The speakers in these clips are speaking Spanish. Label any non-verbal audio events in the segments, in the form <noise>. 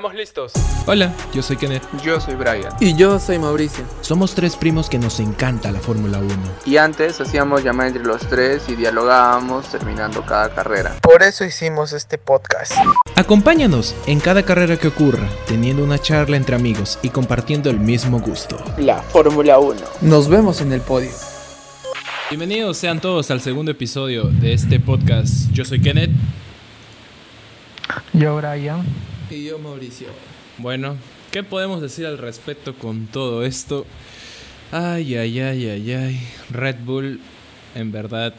Estamos listos. Hola, yo soy Kenneth. Yo soy Brian. Y yo soy Mauricio. Somos tres primos que nos encanta la Fórmula 1. Y antes hacíamos llamada entre los tres y dialogábamos terminando cada carrera. Por eso hicimos este podcast. Acompáñanos en cada carrera que ocurra, teniendo una charla entre amigos y compartiendo el mismo gusto. La Fórmula 1. Nos vemos en el podio. Bienvenidos sean todos al segundo episodio de este podcast. Yo soy Kenneth. Yo, Brian. Y yo, Mauricio. Bueno, ¿qué podemos decir al respecto con todo esto? Ay, ay, ay, ay, ay. Red Bull, en verdad,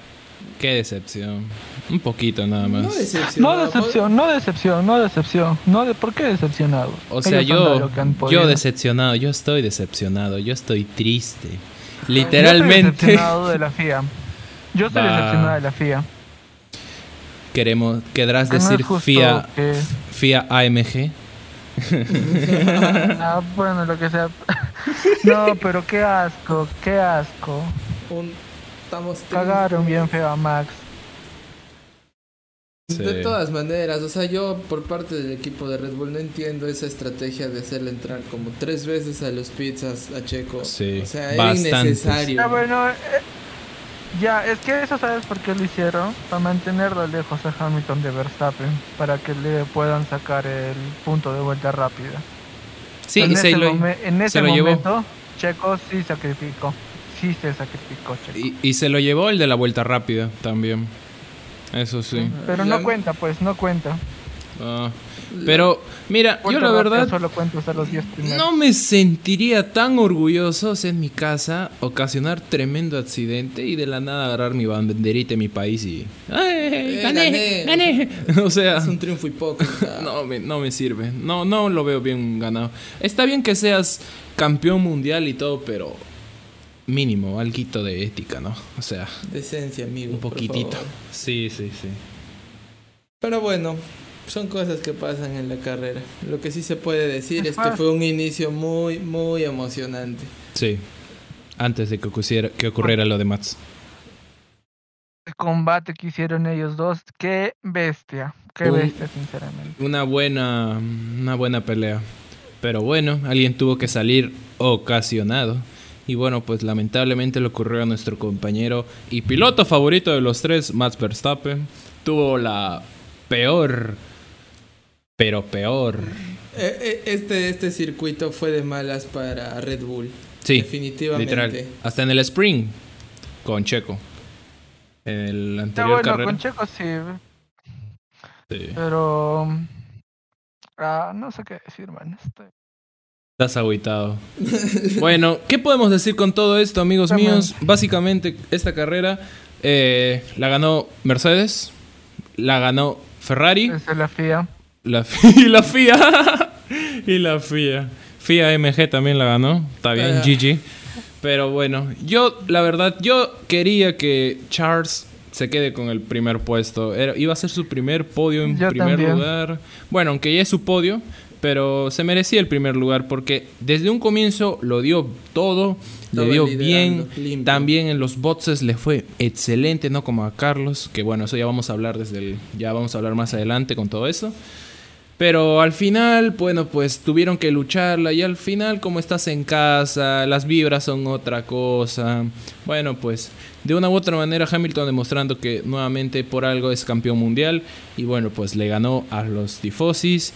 qué decepción. Un poquito nada más. No decepción. No decepción, no decepción, no decepción. No de, ¿Por qué decepcionado? O sea, Ellos yo, yo decepcionado, yo estoy decepcionado, yo estoy triste. Yo estoy Literalmente decepcionado de la FIA. Yo estoy Va. decepcionado de la FIA. queremos, querrás Que no es decir justo FIA, que- FIA AMG. <laughs> Ah, bueno, lo que sea. <laughs> No, pero qué asco, qué asco. Un- Estamos Cagaron bien feo a Max. De Sí. todas maneras, o sea, yo por parte del equipo de Red Bull no entiendo esa estrategia de hacerle entrar como tres veces a los pizzas a Checo. Sí, o sea, era innecesario. Ya, bueno, eh, ya, es que eso sabes por qué lo hicieron. Para mantenerlo lejos a Hamilton de Verstappen. Para que le puedan sacar el punto de vuelta rápida. Sí, en y se ese, lo, momen- en ese se lo llevó. momento, Checo sí sacrificó. Sí se sacrificó Checo. y, y se lo llevó el de la vuelta rápida también. Eso sí. Pero no cuenta, pues, no cuenta. Ah, pero, mira, yo la verdad Solo cuento hasta los 10 primeros. no me sentiría tan orgulloso si en mi casa ocasionar tremendo accidente y de la nada agarrar mi banderita en mi país y... ¡Ay, Eh, gané! gané. ¡Gané! <laughs> o sea... Es un triunfo hipócrita. <laughs> No me, no me sirve. No, no lo veo bien ganado. Está bien que seas campeón mundial y todo, pero mínimo, alguito de ética, ¿no? O sea, Decencia, amigo. un poquitito. Sí, sí, sí. Pero bueno, son cosas que pasan en la carrera. Lo que sí se puede decir es que fue un inicio muy, muy emocionante. Sí. Antes de que ocurriera, que ocurriera lo de Mats. El combate que hicieron ellos dos, qué bestia. Qué Un- bestia, sinceramente. Una buena, una buena pelea. Pero bueno, alguien tuvo que salir ocasionado. Y bueno, pues lamentablemente le ocurrió a nuestro compañero y piloto favorito de los tres, Max Verstappen. Tuvo la peor, pero peor. Eh, eh, Este, este circuito fue de malas para Red Bull. Sí, definitivamente. literal. Hasta en el Spring con Checo. En el Está anterior bueno, carrera. con Checo sí, Sí. pero... Ah, no sé qué decir, man. Estoy- Estás agüitado. <laughs> bueno, ¿qué podemos decir con todo esto, amigos También. míos? Básicamente, esta carrera eh, la ganó Mercedes, la ganó Ferrari, Desde la FIA. La, <laughs> y la FIA. <laughs> y la FIA. FIA MG también la ganó. Está bien, Ah. GG. Pero bueno, yo, la verdad, yo quería que Charles se quede con el primer puesto. Era, iba a ser su primer podio en Yo primer también. lugar. Bueno, aunque ya es su podio, pero se merecía el primer lugar porque desde un comienzo lo dio todo, Estaba le dio bien. limpio. También en los boxes le fue excelente, no como a Carlos, que bueno, eso ya vamos a hablar desde el, ya vamos a hablar más adelante con todo eso. Pero al final, bueno, pues tuvieron que lucharla y al final, como estás en casa, las vibras son otra cosa. Bueno, pues de una u otra manera Hamilton demostrando que nuevamente por algo es campeón mundial y bueno, pues le ganó a los tifosis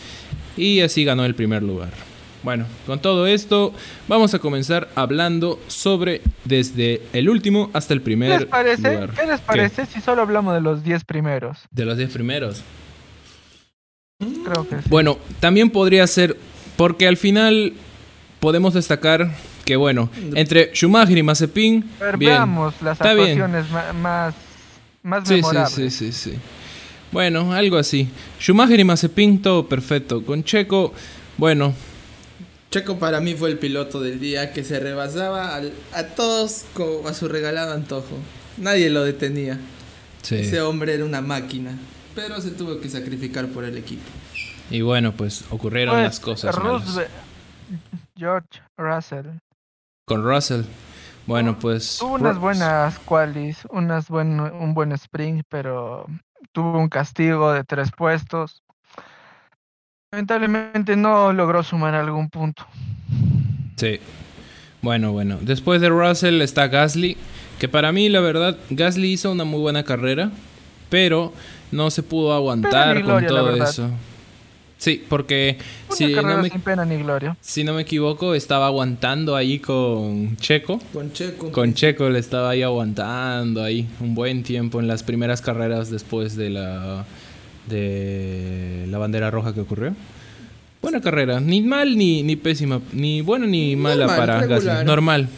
y así ganó el primer lugar. Bueno, con todo esto vamos a comenzar hablando sobre desde el último hasta el ¿Qué primer les parece? lugar. ¿Qué les parece si solo hablamos de los 10 primeros? De los 10 primeros. Creo que sí. Bueno, también podría ser porque al final podemos destacar que bueno, entre Schumacher y Mazepin, bien. veamos las Está actuaciones más, más Sí, sí, memorables. sí, sí, sí. Bueno, algo así. Schumacher y Mazepin todo perfecto. Con Checo, bueno, Checo para mí fue el piloto del día que se rebasaba al- a todos como a su regalado antojo. Nadie lo detenía. sí. Ese hombre era una máquina. Pero se tuvo que sacrificar por el equipo. Y bueno, pues ocurrieron Pues, las cosas malas. Roosevelt- George Russell. con Russell. Bueno, pues Tuvo unas buenas qualis, unas buen, un buen sprint, pero tuvo un castigo de tres puestos. Lamentablemente no logró sumar algún punto. Sí. Bueno, bueno. Después de Russell está Gasly, que para mí la verdad Gasly hizo una muy buena carrera, pero no se pudo aguantar con todo eso. Sí, porque Una si no, me, sin pena ni gloria. si no me equivoco estaba aguantando ahí con Checo. Con Checo. Con Checo le estaba ahí aguantando ahí un buen tiempo en las primeras carreras después de la de la bandera roja que ocurrió. Buena carrera, ni mal ni, ni pésima, ni bueno ni mala Normal, para. Gasly. Normal.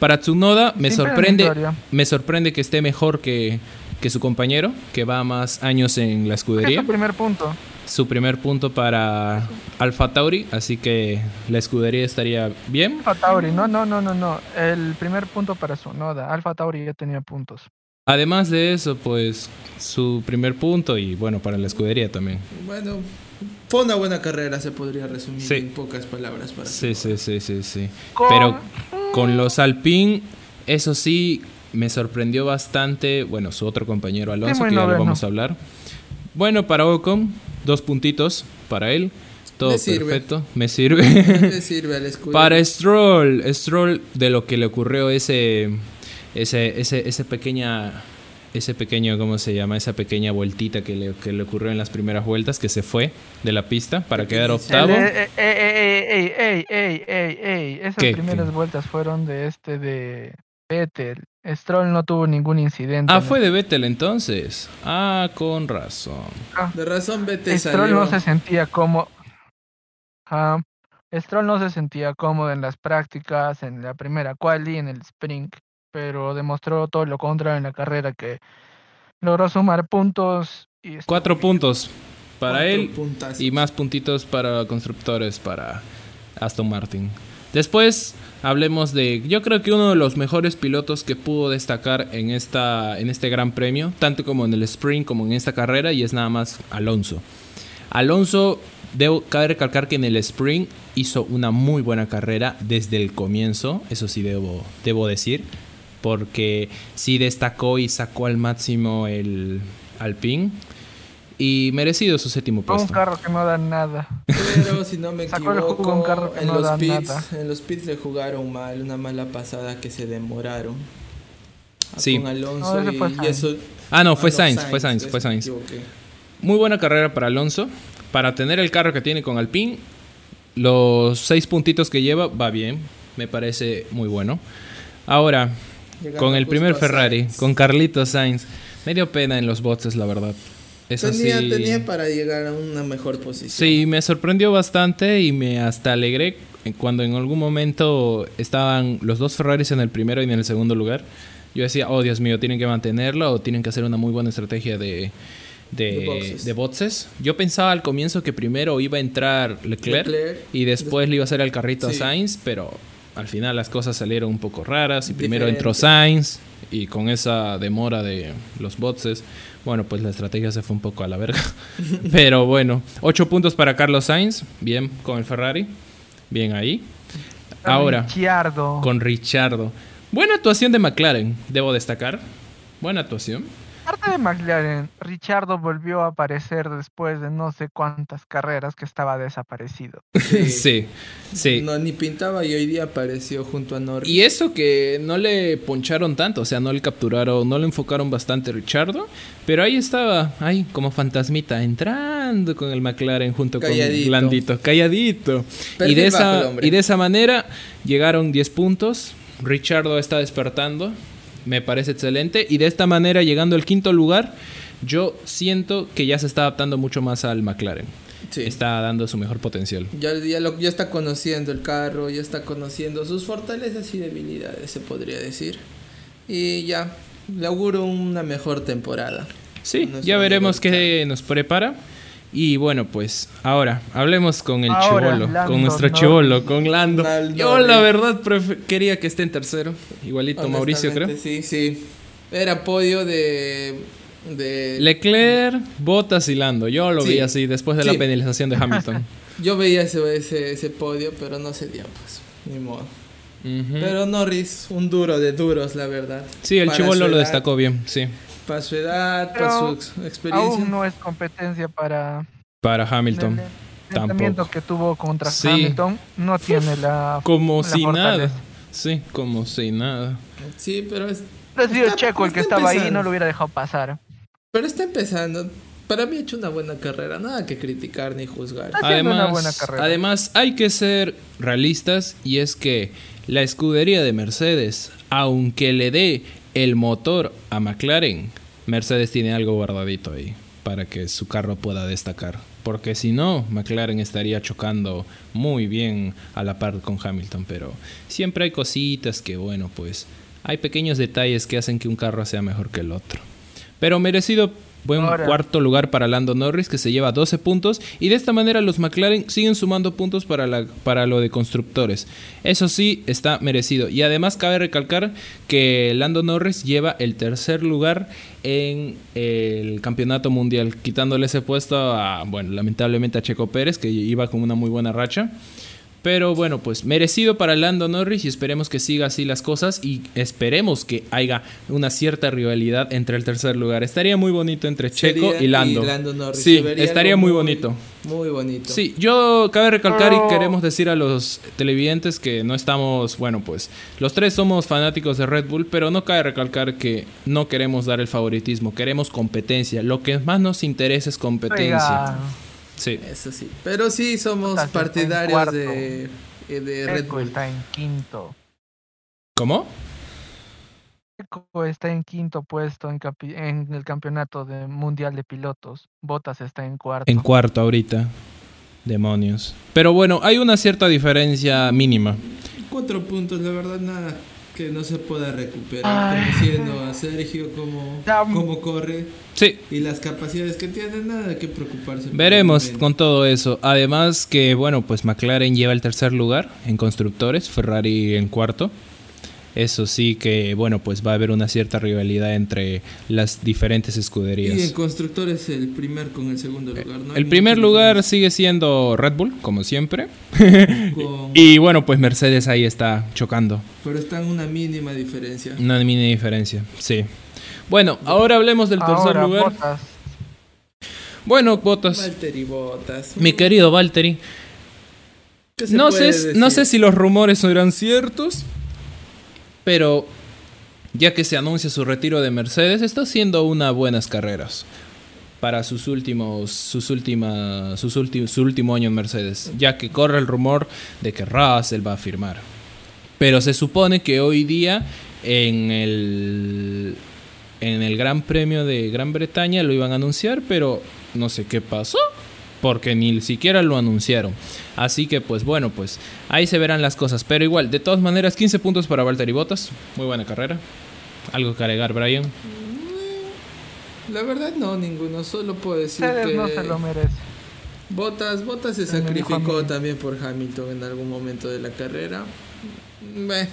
Para Tsunoda me Sin sorprende, me sorprende que esté mejor que, que su compañero, que va más años en la Es escudería. su primer punto. Su primer punto para Alfa Tauri, así que la escudería estaría bien. Alfa Tauri, no, no, no, no, no. El primer punto para su noda. Alfa Tauri ya tenía puntos. Además de eso, pues su primer punto y bueno, para la escudería también. Bueno, fue una buena carrera, se podría resumir Sí. en pocas palabras. Para Sí, sí, sí, sí, sí. Con- Pero con los Alpine, eso sí, me sorprendió bastante. Bueno, su otro compañero Alonso, que ya lo vamos a hablar. Bueno, para Ocon, dos puntitos para él. Todo Me sirve. perfecto, me sirve. Le sirve al escudo. para Stroll, Stroll, de lo que le ocurrió ese, ese, ese, ese pequeña, ese pequeño, ¿cómo se llama? Esa pequeña vueltita que le, que le ocurrió en las primeras vueltas, que se fue de la pista para quedar octavo. El- eh, eh, eh, ey, ey, ey, ey, ey. Esas ¿Qué? primeras vueltas fueron de este de Vettel. Stroll no tuvo ningún incidente. Ah, fue de Vettel entonces. Ah, con razón. De razón, vete Stroll salió. no se sentía cómodo. Ajá. Stroll no se sentía cómodo en las prácticas, en la primera quali, en el sprint, pero demostró todo lo contrario en la carrera que logró sumar puntos y Cuatro bien. puntos para Cuatro él puntazos. y más puntitos para constructores para Aston Martin. Después hablemos de, yo creo que uno de los mejores pilotos que pudo destacar en, esta, en este Gran Premio, tanto como en el sprint como en esta carrera, y es nada más Alonso. Alonso, debo cabe recalcar que en el sprint hizo una muy buena carrera desde el comienzo, eso sí debo, debo decir, porque sí destacó y sacó al máximo el Alpine. Y merecido su séptimo Fue un puesto. carro que no da nada. Pero si no me <laughs> equivoco, un carro que en, no los da pits, nada. en los pits le jugaron mal, una mala pasada que se demoraron. Ah, Sí. Con Alonso No, y, y Sainz. eso. Ah, no, fue Ah, Sainz, fue Sainz, fue Sainz. Muy buena carrera para Alonso. Para tener el carro que tiene con Alpine, los seis puntitos que lleva, va bien. Me parece muy bueno. Ahora, Llegando con el primer a Ferrari, Sainz. con Carlitos Sainz, me dio pena en los boxes, la verdad. Eso Tenía, sí. tenía para llegar a una mejor posición. Sí, me sorprendió bastante y me hasta alegré cuando en algún momento estaban los dos Ferraris en el primero y en el segundo lugar. Yo decía, oh Dios mío, tienen que mantenerlo o tienen que hacer una muy buena estrategia de, de, De boxes. de boxes. Yo pensaba al comienzo que primero iba a entrar Leclerc, Leclerc. y después le iba a hacer el carrito Sí. a Sainz, pero al final las cosas salieron un poco raras y primero entró. Sainz y con esa demora de los boxes, bueno, pues la estrategia se fue un poco a la verga. <laughs> Pero bueno, 8 puntos para Carlos Sainz, bien con el Ferrari, bien ahí. Ahora, con Richardo. Buena actuación de McLaren, debo destacar. Buena actuación. Parte de McLaren, Richardo volvió a aparecer después de no sé cuántas carreras que estaba desaparecido. <laughs> <laughs> Sí, sí. No, ni pintaba y hoy día apareció junto a Norris. Y eso que no le poncharon tanto, o sea, no le capturaron, no le enfocaron bastante a Richardo, pero ahí estaba, ahí como fantasmita, entrando con el McLaren junto Calladito. con Landito, calladito. Y de, bajo esa, y de esa manera llegaron 10 puntos, Richardo está despertando, me parece excelente, y de esta manera llegando al quinto lugar, yo siento que ya se está adaptando mucho más al McLaren, Sí. está dando su mejor potencial. Ya, ya, lo- ya está conociendo el carro, ya está conociendo sus fortalezas y debilidades, se podría decir. Y ya, le auguro una mejor temporada. Sí, ya veremos qué nos prepara. Y bueno, pues ahora hablemos con el chivolo, con nuestro chivolo, con Lando. Lando Yo la verdad quería que esté en tercero, igualito Mauricio creo. Sí, sí. Era podio de... de Leclerc, Bottas y Lando, yo lo Sí. vi así después de la penalización de Hamilton. <laughs> Yo veía ese, ese, ese podio, pero no se dio, pues. Ni modo. Pero Norris, un duro de duros, la verdad. sí, el chivolo lo destacó bien, sí. Para su edad, Pero para su ex- experiencia. Aún no es competencia para... Para Hamilton. Leclerc. enfrentamiento tampoco. que tuvo contra Sí. Hamilton no tiene la. Como la si nada. Sí, como si nada. Sí, pero es, Ha sido Está- Checo el que estaba ahí y empezando. no lo hubiera dejado pasar. pero está empezando. Para mí ha hecho una buena carrera, nada que criticar ni juzgar. Haciendo una Además, buena carrera. además, hay que ser realistas y es que la escudería de Mercedes, aunque le dé el motor a McLaren, Mercedes tiene algo guardadito ahí para que su carro pueda destacar. Porque si no, McLaren estaría chocando muy bien a la par con Hamilton. Pero siempre hay cositas que, bueno, pues hay pequeños detalles que hacen que un carro sea mejor que el otro. Pero merecido buen Ahora. cuarto lugar para Lando Norris que se lleva 12 puntos y de esta manera los McLaren siguen sumando puntos para, la, para lo de constructores. Eso sí, está merecido. Y además cabe recalcar que Lando Norris lleva el tercer lugar en el campeonato mundial, quitándole ese puesto a, bueno, lamentablemente a Checo Pérez que iba con una muy buena racha. Pero bueno, pues merecido para Lando Norris y esperemos que siga así las cosas y esperemos que haya una cierta rivalidad entre el tercer lugar. Estaría muy bonito entre Checo Sería- y Lando. Norris. Sí, estaría muy bonito. Muy bonito. Sí, yo cabe recalcar y Pero- queremos decir a los televidentes que no estamos, bueno, pues los tres somos fanáticos de Red Bull, pero no cabe recalcar que no queremos dar el favoritismo, queremos competencia. Lo que más nos interesa es competencia. Oiga, Sí. Eso sí. Pero sí somos Puta, partidarios cuarto. de, eh, de Red Bull. está en quinto. ¿Cómo? Está en quinto puesto en, el campeonato de mundial de pilotos. Bottas está en cuarto. En cuarto ahorita. Demonios. Pero bueno, hay una cierta diferencia mínima. Cuatro puntos, la verdad, nada que no se pueda recuperar. Ay. Conociendo a Sergio cómo, corre Sí, y las capacidades que tiene, nada de qué preocuparse. Veremos con todo eso. Además que, bueno, pues McLaren lleva el tercer lugar en constructores, Ferrari en cuarto. Eso sí que, bueno, pues va a haber una cierta rivalidad entre las diferentes Y en escuderías. constructores el primer con el segundo lugar. ¿no? El primer lugar sigue siendo Red Bull, como siempre. <laughs> con- Y bueno, pues Mercedes ahí está chocando. Pero está en una mínima diferencia. Una mini diferencia, sí. Bueno, ahora hablemos del tercer Ahora, lugar. Bottas. Bueno, Botas. Valtteri Bottas. Mi querido Valtteri. ¿Qué se No sé, no sé si los rumores serán ciertos, pero ya que se anuncia su retiro de Mercedes, está haciendo unas buenas carreras para sus últimos, sus últimas, sus últimos, su último año en Mercedes, ya que corre el rumor de que Russell va a firmar. Pero se supone que hoy día en el en el Gran Premio de Gran Bretaña lo iban a anunciar, pero no sé qué pasó, porque ni siquiera lo anunciaron. Así que pues bueno, pues ahí se verán las cosas, pero igual, de todas maneras 15 puntos para Valtteri Bottas, muy buena carrera. Algo que agregar, Brian. La verdad no, ninguno. Solo puedo decir que no se lo merece. Bottas, Bottas se sacrificó también por Hamilton en algún momento de la carrera. Beh,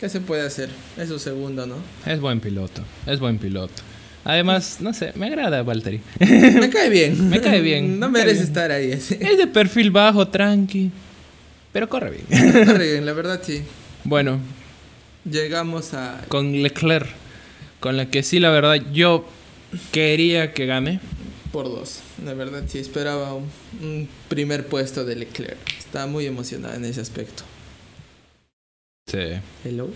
¿qué se puede hacer? Es su segundo, ¿no? Es buen piloto, es buen piloto. Además, no sé, me agrada Valtteri. <laughs> Me cae bien. Me cae bien, No me merece bien. estar ahí. así. Es de perfil bajo, tranqui, pero corre bien. <laughs> Corre bien, la verdad sí. Bueno, Llegamos a con Leclerc, con la que sí, la verdad, yo quería que gane. por dos. La verdad sí esperaba un, un primer puesto de Leclerc. Estaba muy emocionada en ese aspecto. Sí, Hello.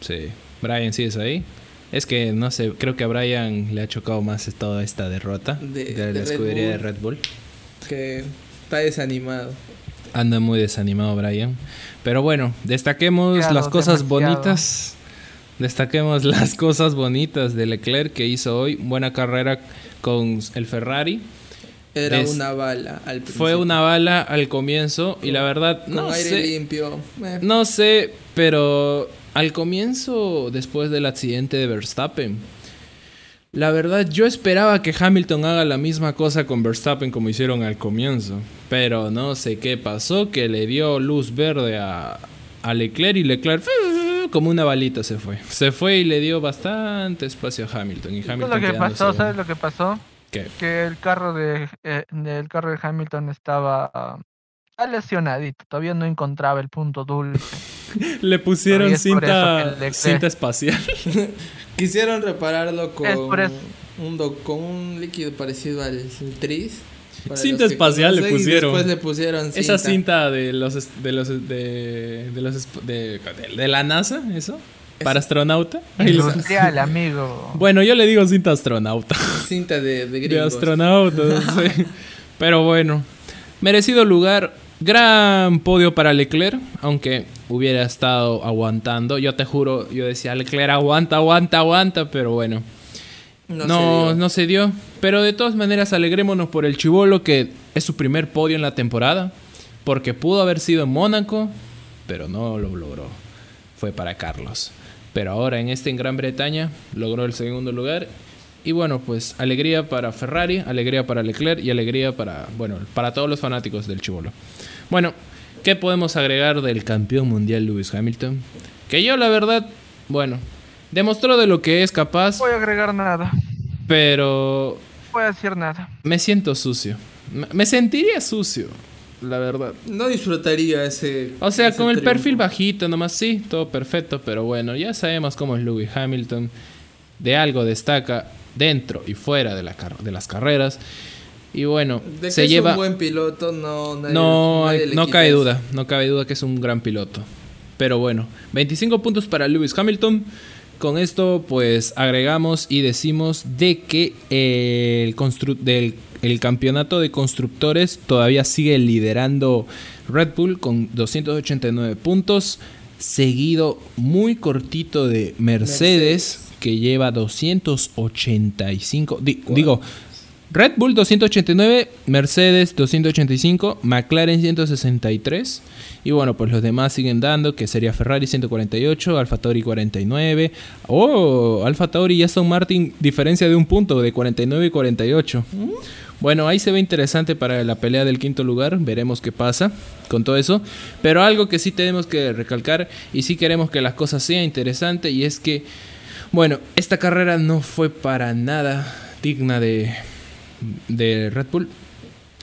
sí. Brian, ¿sí es ahí? Es que, no sé, creo que a Brian le ha chocado más toda esta derrota De- de, de la Red escudería de. Red Bull. Que está desanimado. Anda muy desanimado Brian. Pero bueno, destaquemos las cosas demasiado. bonitas. Destaquemos <laughs> las cosas bonitas de Leclerc que hizo hoy. Buena carrera con el Ferrari. Era Des- una bala al principio. Fue una bala al comienzo y la verdad Con no aire sé, limpio. Eh, no sé, pero al comienzo después del accidente de Verstappen, la verdad yo esperaba que Hamilton haga la misma cosa con Verstappen como hicieron al comienzo, pero no sé qué pasó que le dio luz verde a, a Leclerc y Leclerc como una balita se fue. Se fue y le dio bastante espacio a Hamilton y ¿Sabes Hamilton lo que pasó? ¿Sabes lo que pasó? ¿Qué? Que el carro de eh, el carro de Hamilton estaba lesionadito, todavía no encontraba el punto dulce. <laughs> Le pusieron cinta, cinta espacial. <laughs> Quisieron repararlo con un, do- con un líquido parecido al tris Cinta espacial le pusieron. Después le pusieron cinta. Esa cinta de los de los de, de los de, de- de la NASA, eso, para astronauta. Industrial, <laughs> amigo. Bueno, yo le digo cinta astronauta. Cinta de, de De astronauta, sí. Pero bueno, merecido lugar. Gran podio para Leclerc, aunque hubiera estado aguantando. Yo te juro, yo decía, Leclerc aguanta, aguanta, aguanta, pero bueno. No, No, se dio. no se dio. Pero de todas maneras, alegrémonos por el Chivolo, que es su primer podio en la temporada. Porque pudo haber sido en Mónaco, pero no lo logró. Fue para Carlos. Pero ahora en este en Gran Bretaña logró el segundo lugar. Y bueno, pues alegría para Ferrari, alegría para Leclerc y alegría para, bueno, para todos los fanáticos del Chivolo. Bueno, ¿qué podemos agregar del campeón mundial Lewis Hamilton? Que yo la verdad, bueno, demostró de lo que es capaz, No voy a agregar nada. pero No voy a decir nada. me siento sucio. Me- sentiría sucio, la verdad. No disfrutaría ese. O sea, ese con el triunfo. perfil bajito, nomás sí, todo perfecto, pero bueno, ya sabemos cómo es Lewis Hamilton. De algo destaca dentro y fuera de, la de las carreras. Y bueno, De que se es lleva... un buen piloto, no. nadie- No, nadie no cabe duda, no cabe duda que es un gran piloto. Pero bueno, 25 puntos para Lewis Hamilton. Con esto pues agregamos y decimos de que el, del, el campeonato de constructores todavía sigue liderando Red Bull con 289 puntos, seguido muy cortito de Mercedes, que lleva 285. di- digo, Red Bull 289, Mercedes 285, McLaren 163 y bueno, pues los demás siguen dando que sería Ferrari 148, Alfa Tauri 49. Oh, Alfa Tauri y Aston Martin diferencia de un punto de 49 y 48. Bueno, ahí se ve interesante para la pelea del quinto lugar, veremos qué pasa con todo eso, pero algo que sí tenemos que recalcar y sí queremos que las cosas sean interesantes y es que bueno, esta carrera no fue para nada digna de de Red Bull.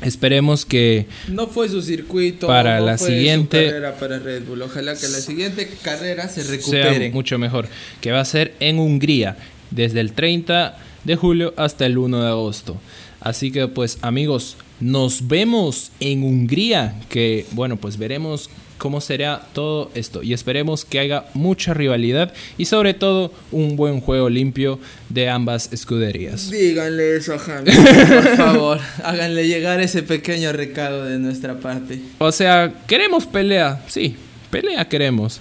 Esperemos que No fue su circuito. Para no la fue su siguiente- carrera para Red Bull. Ojalá que la siguiente carrera se sea recupere. mucho mejor. Que va a ser en Hungría, desde el 30 de julio hasta el 1 de agosto. Así que pues amigos, nos vemos en Hungría, que bueno, pues veremos cómo será todo esto y esperemos que haya mucha rivalidad y sobre todo un buen juego limpio de ambas escuderías. Díganle eso a Hamilton, <laughs> por favor. Háganle llegar ese pequeño recado de nuestra parte. O sea, queremos pelea, sí, pelea queremos,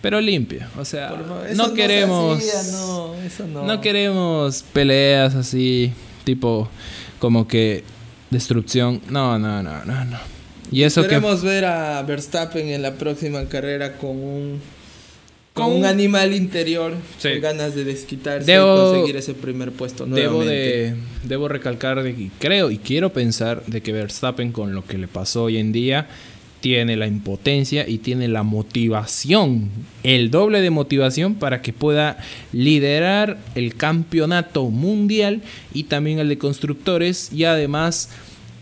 pero limpia. O sea, favor, no se queremos, hacía, no, eso no. no queremos peleas así, tipo como que destrucción. No, no, no, no, no. Y eso que ver a Verstappen en la próxima carrera con un con un animal interior, Sí. con ganas de desquitarse Debo- y conseguir ese primer puesto debo de debo recalcar de que creo y quiero pensar de que Verstappen con lo que le pasó hoy en día tiene la impotencia y tiene la motivación, el doble de motivación para que pueda liderar el campeonato mundial y también el de constructores y además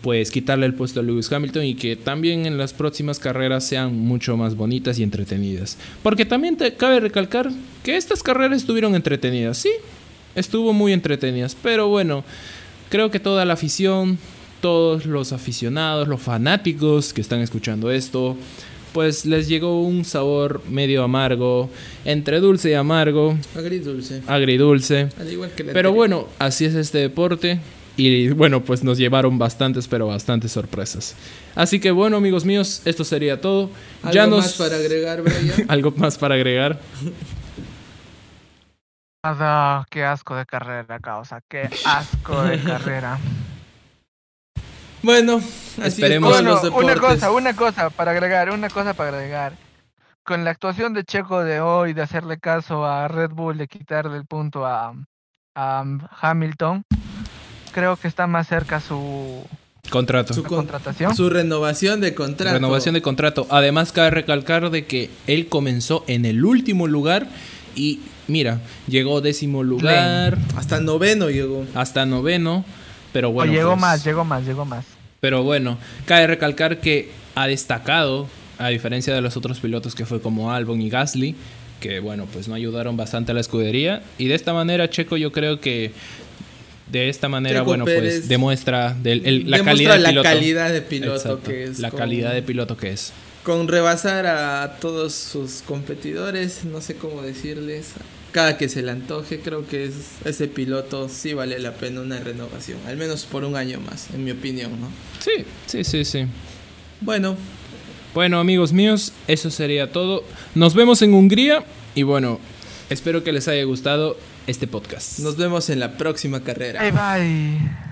pues quitarle el puesto a Lewis Hamilton y que también en las próximas carreras sean mucho más bonitas y entretenidas. Porque también te cabe recalcar que estas carreras estuvieron entretenidas, sí, estuvo muy entretenidas, pero bueno, creo que toda la afición, todos los aficionados, los fanáticos que están escuchando esto, pues les llegó un sabor medio amargo, entre dulce y amargo, Agridulce. agridulce. Al igual que la Pero anterior. bueno, así es este deporte. Y bueno, pues nos llevaron bastantes, pero bastantes sorpresas. Así que bueno, amigos míos, esto sería todo. ¿Algo ya nos... más para agregar, Brian? <laughs> Algo más para agregar. Nada, qué asco de carrera, causa. Qué asco de <laughs> carrera. bueno, así Esperemos- Bueno, los una deportes. cosa, una cosa para agregar, una cosa para agregar. Con la actuación de Checo de hoy, de hacerle caso a Red Bull, de quitarle el punto a, a Hamilton, creo que está más cerca su, Contrato. Su su con- contratación. Su renovación de contrato. Renovación de contrato. Además, cabe recalcar de que él comenzó en el último lugar y mira, llegó décimo lugar Hasta noveno llegó. hasta noveno. Pero O bueno. llegó pues, más, llegó más, llegó más. Pero bueno, cabe recalcar que ha destacado, a diferencia de los otros pilotos que fue como Albon y Gasly, que bueno, pues no ayudaron bastante a la escudería. Y de esta manera, Checo yo creo que De esta manera, Checo bueno, pues demuestra del- el- la Demuestra calidad de la piloto. calidad de piloto Exacto, que es. La con- calidad de piloto que es. Con rebasar a todos sus competidores, no sé cómo decirles. Cada que se le antoje, creo que es, ese piloto sí vale la pena una renovación. Al menos por un año más, en mi opinión, ¿no? Sí, sí, sí, sí. Bueno, Bueno, amigos míos, eso sería todo. Nos vemos en Hungría y bueno, espero que les haya gustado este podcast. nos vemos en la próxima carrera. Bye bye.